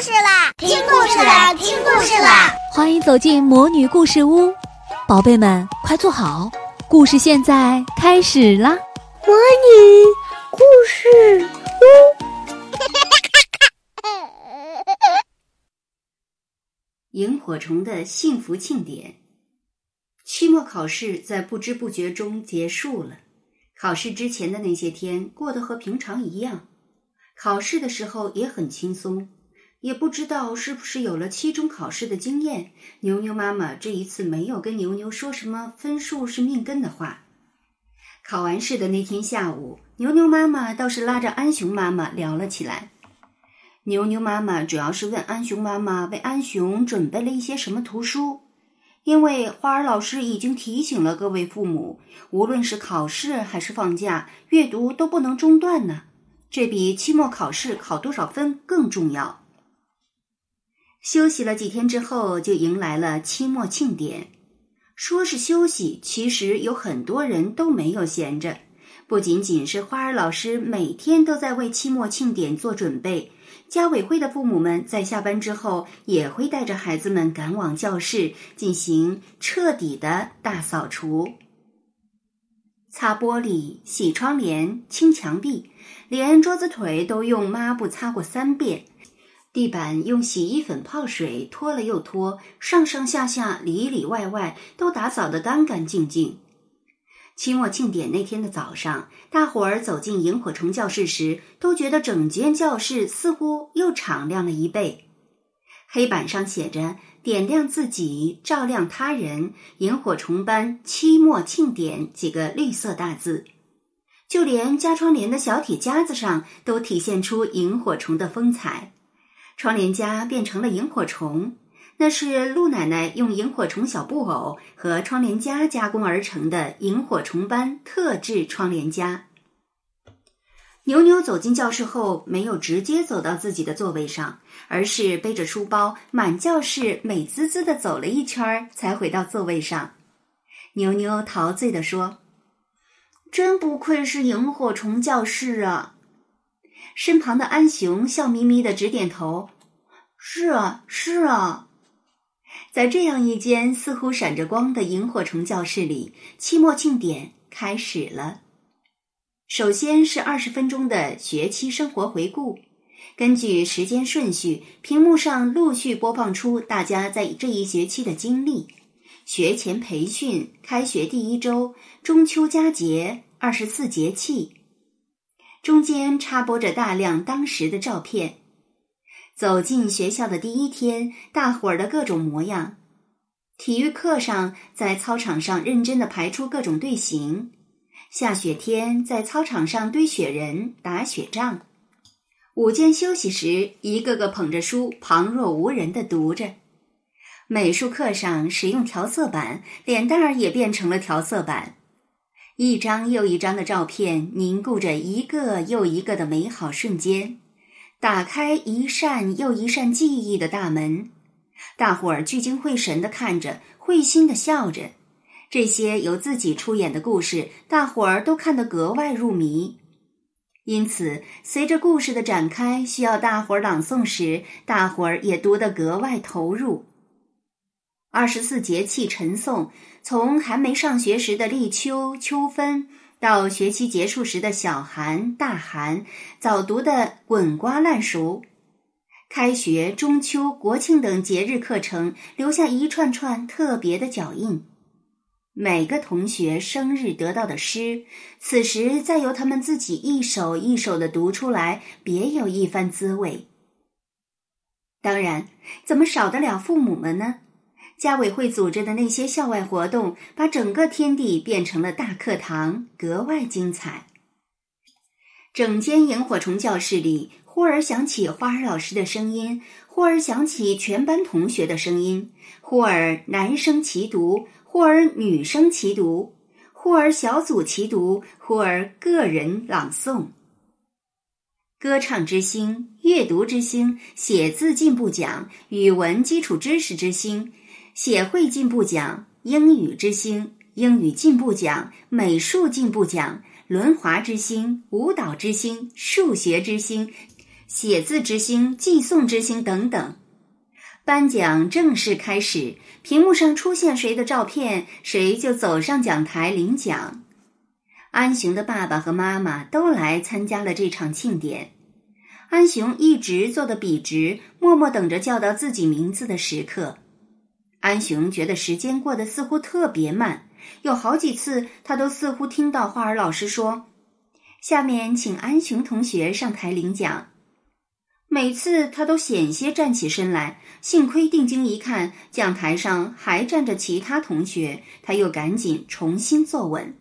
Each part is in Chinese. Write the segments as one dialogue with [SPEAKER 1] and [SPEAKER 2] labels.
[SPEAKER 1] 事啦！听故事啦！听故事啦！
[SPEAKER 2] 欢迎走进魔女故事屋，宝贝们快坐好，故事现在开始啦！
[SPEAKER 3] 魔女故事屋，
[SPEAKER 4] 萤火虫的幸福庆典。期末考试在不知不觉中结束了。考试之前的那些天过得和平常一样，考试的时候也很轻松。也不知道是不是有了期中考试的经验，牛牛妈妈这一次没有跟牛牛说什么分数是命根的话。考完试的那天下午，牛牛妈妈倒是拉着安熊妈妈聊了起来。牛牛妈妈主要是问安熊妈妈为安熊准备了一些什么图书。因为花儿老师已经提醒了各位父母，无论是考试还是放假，阅读都不能中断呢。这比期末考试考多少分更重要。休息了几天之后，就迎来了期末庆典。说是休息，其实有很多人都没有闲着。不仅仅是花儿老师每天都在为期末庆典做准备。家委会的父母们在下班之后也会带着孩子们赶往教室，进行彻底的大扫除，擦玻璃、洗窗帘、清墙壁，连桌子腿都用抹布擦过三遍，地板用洗衣粉泡水拖了又拖，上上下下、里里外外都打扫得干干净净。期末庆典那天的早上，大伙儿走进萤火虫教室时，都觉得整间教室似乎又敞亮了一倍。黑板上写着“点亮自己，照亮他人，萤火虫班期末庆典”几个绿色大字，就连加窗帘的小铁夹子上都体现出萤火虫的风采，窗帘夹变成了萤火虫。那是陆奶奶用萤火虫小布偶和窗帘夹加工而成的萤火虫般特制窗帘夹。牛牛走进教室后，没有直接走到自己的座位上，而是背着书包满教室美滋滋的走了一圈，才回到座位上。牛牛陶醉地说：“真不愧是萤火虫教室啊！”身旁的安雄笑眯眯的直点头：“是啊，是啊。”在这样一间似乎闪着光的萤火虫教室里，期末庆典开始了。首先是二十分钟的学期生活回顾，根据时间顺序，屏幕上陆续播放出大家在这一学期的经历：学前培训、开学第一周、中秋佳节、二十四节气，中间插播着大量当时的照片。走进学校的第一天，大伙儿的各种模样。体育课上，在操场上认真的排出各种队形。下雪天，在操场上堆雪人、打雪仗。午间休息时，一个个捧着书，旁若无人的读着。美术课上，使用调色板，脸蛋儿也变成了调色板。一张又一张的照片，凝固着一个又一个的美好瞬间。打开一扇又一扇记忆的大门，大伙儿聚精会神地看着，会心地笑着。这些由自己出演的故事，大伙儿都看得格外入迷。因此，随着故事的展开，需要大伙儿朗诵时，大伙儿也读得格外投入。二十四节气晨诵，从还没上学时的立秋、秋分。到学期结束时的小寒、大寒，早读的滚瓜烂熟，开学、中秋、国庆等节日课程留下一串串特别的脚印。每个同学生日得到的诗，此时再由他们自己一首一首的读出来，别有一番滋味。当然，怎么少得了父母们呢？家委会组织的那些校外活动，把整个天地变成了大课堂，格外精彩。整间萤火虫教室里，忽而响起花儿老师的声音，忽而响起全班同学的声音，忽而男生齐读，忽而女生齐读，忽而小组齐读，忽而个人朗诵。歌唱之星、阅读之星、写字进步奖、语文基础知识之星。协会进步奖、英语之星、英语进步奖、美术进步奖、轮滑之星、舞蹈之星、数学之星、写字之星、寄送之星等等。颁奖正式开始，屏幕上出现谁的照片，谁就走上讲台领奖。安雄的爸爸和妈妈都来参加了这场庆典。安雄一直坐得笔直，默默等着叫到自己名字的时刻。安雄觉得时间过得似乎特别慢，有好几次他都似乎听到花儿老师说：“下面请安雄同学上台领奖。”每次他都险些站起身来，幸亏定睛一看，讲台上还站着其他同学，他又赶紧重新坐稳。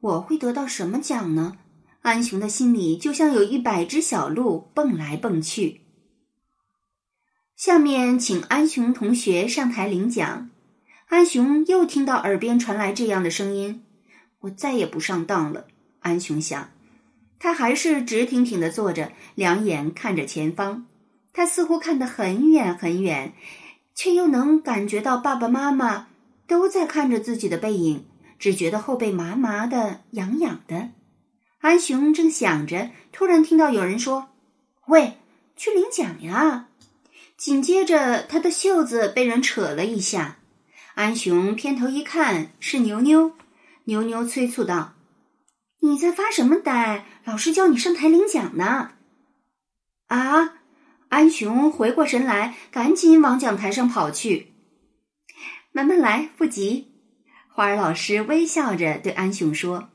[SPEAKER 4] 我会得到什么奖呢？安雄的心里就像有一百只小鹿蹦来蹦去。下面请安雄同学上台领奖。安雄又听到耳边传来这样的声音，我再也不上当了。安雄想。他还是直挺挺的坐着，两眼看着前方。他似乎看得很远很远，却又能感觉到爸爸妈妈都在看着自己的背影，只觉得后背麻麻的、痒痒的。安雄正想着，突然听到有人说：“喂，去领奖呀！”紧接着，他的袖子被人扯了一下。安雄偏头一看，是牛牛。牛牛催促道。你在发什么呆？老师叫你上台领奖呢！啊！安雄回过神来，赶紧往讲台上跑去。慢慢来，不急。花儿老师微笑着对安雄说：“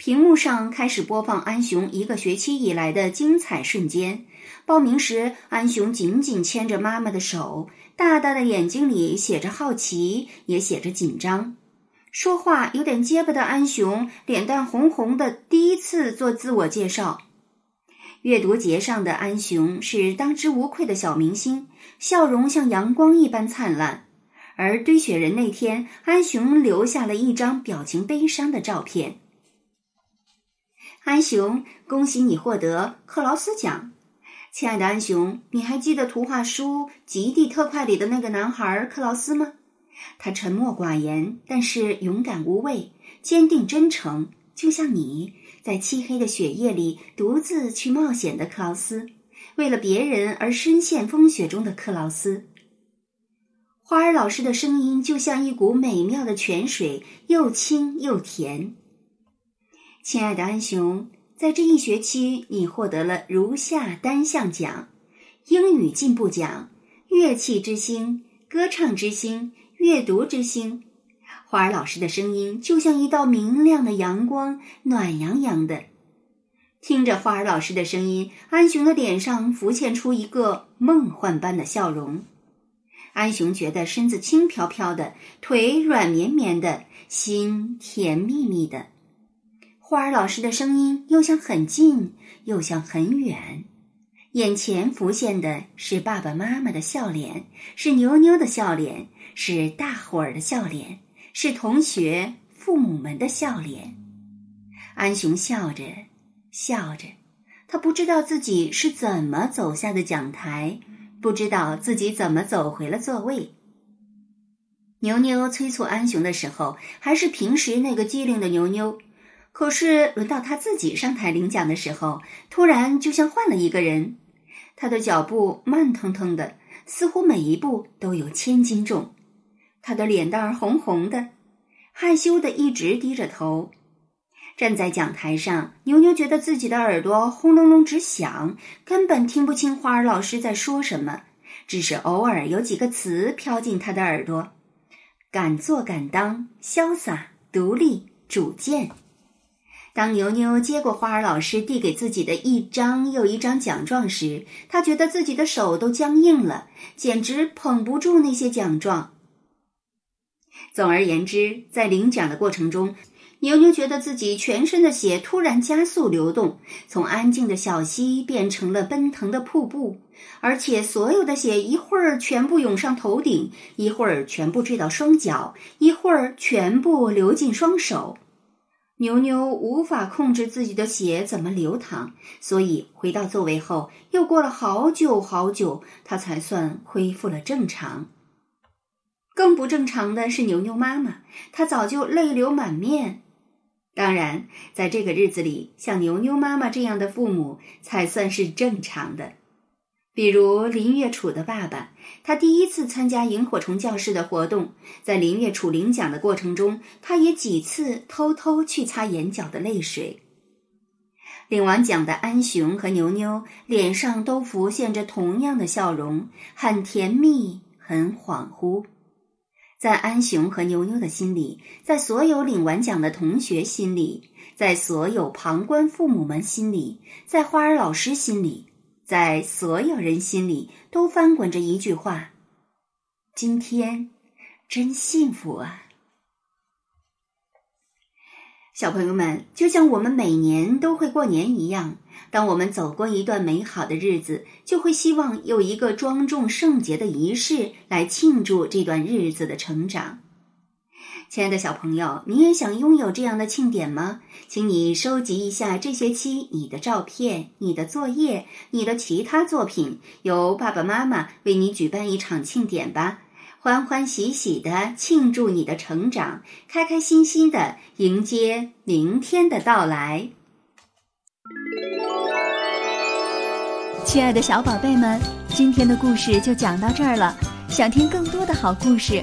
[SPEAKER 4] 屏幕上开始播放安雄一个学期以来的精彩瞬间。报名时，安雄紧紧牵着妈妈的手，大大的眼睛里写着好奇，也写着紧张。”说话有点结巴的安雄，脸蛋红红的，第一次做自我介绍。阅读节上的安雄是当之无愧的小明星，笑容像阳光一般灿烂。而堆雪人那天，安雄留下了一张表情悲伤的照片。安雄，恭喜你获得克劳斯奖！亲爱的安雄，你还记得图画书《极地特快》里的那个男孩克劳斯吗？他沉默寡言，但是勇敢无畏，坚定真诚，就像你在漆黑的雪夜里独自去冒险的克劳斯，为了别人而深陷风雪中的克劳斯。花儿老师的声音就像一股美妙的泉水，又清又甜。亲爱的安雄，在这一学期，你获得了如下单项奖：英语进步奖、乐器之星、歌唱之星。阅读之星，花儿老师的声音就像一道明亮的阳光，暖洋洋的。听着花儿老师的声音，安雄的脸上浮现出一个梦幻般的笑容。安雄觉得身子轻飘飘的，腿软绵绵的，心甜蜜蜜的。花儿老师的声音又像很近，又像很远。眼前浮现的是爸爸妈妈的笑脸，是妞妞的笑脸，是大伙儿的笑脸，是同学、父母们的笑脸。安雄笑着，笑着，他不知道自己是怎么走下的讲台，不知道自己怎么走回了座位。牛牛催促安雄的时候，还是平时那个机灵的牛牛。可是轮到他自己上台领奖的时候，突然就像换了一个人。他的脚步慢腾腾的，似乎每一步都有千斤重。他的脸蛋儿红红的，害羞的一直低着头。站在讲台上，牛牛觉得自己的耳朵轰隆隆直响，根本听不清花儿老师在说什么，只是偶尔有几个词飘进他的耳朵：敢做敢当，潇洒独立，主见。当牛牛接过花儿老师递给自己的一张又一张奖状时，他觉得自己的手都僵硬了，简直捧不住那些奖状。总而言之，在领奖的过程中，牛牛觉得自己全身的血突然加速流动，从安静的小溪变成了奔腾的瀑布，而且所有的血一会儿全部涌上头顶，一会儿全部坠到双脚，一会儿全部流进双手。牛牛无法控制自己的血怎么流淌，所以回到座位后，又过了好久好久，他才算恢复了正常。更不正常的是牛牛妈妈，她早就泪流满面。当然，在这个日子里，像牛牛妈妈这样的父母才算是正常的。比如林月楚的爸爸，他第一次参加萤火虫教室的活动，在林月楚领奖的过程中，他也几次偷偷去擦眼角的泪水。领完奖的安雄和牛牛脸上都浮现着同样的笑容，很甜蜜，很恍惚。在安雄和牛牛的心里，在所有领完奖的同学心里，在所有旁观父母们心里，在花儿老师心里，在所有人心里，都翻滚着一句话：今天真幸福啊！小朋友们，就像我们每年都会过年一样，当我们走过一段美好的日子，就会希望有一个庄重圣洁的仪式来庆祝这段日子的成长。亲爱的小朋友，你也想拥有这样的庆典吗？请你收集一下这学期你的照片、你的作业、你的其他作品，由爸爸妈妈为你举办一场庆典吧。欢欢喜喜的庆祝你的成长，开开心心的迎接明天的到来。
[SPEAKER 2] 亲爱的小宝贝们，今天的故事就讲到这儿了。想听更多的好故事，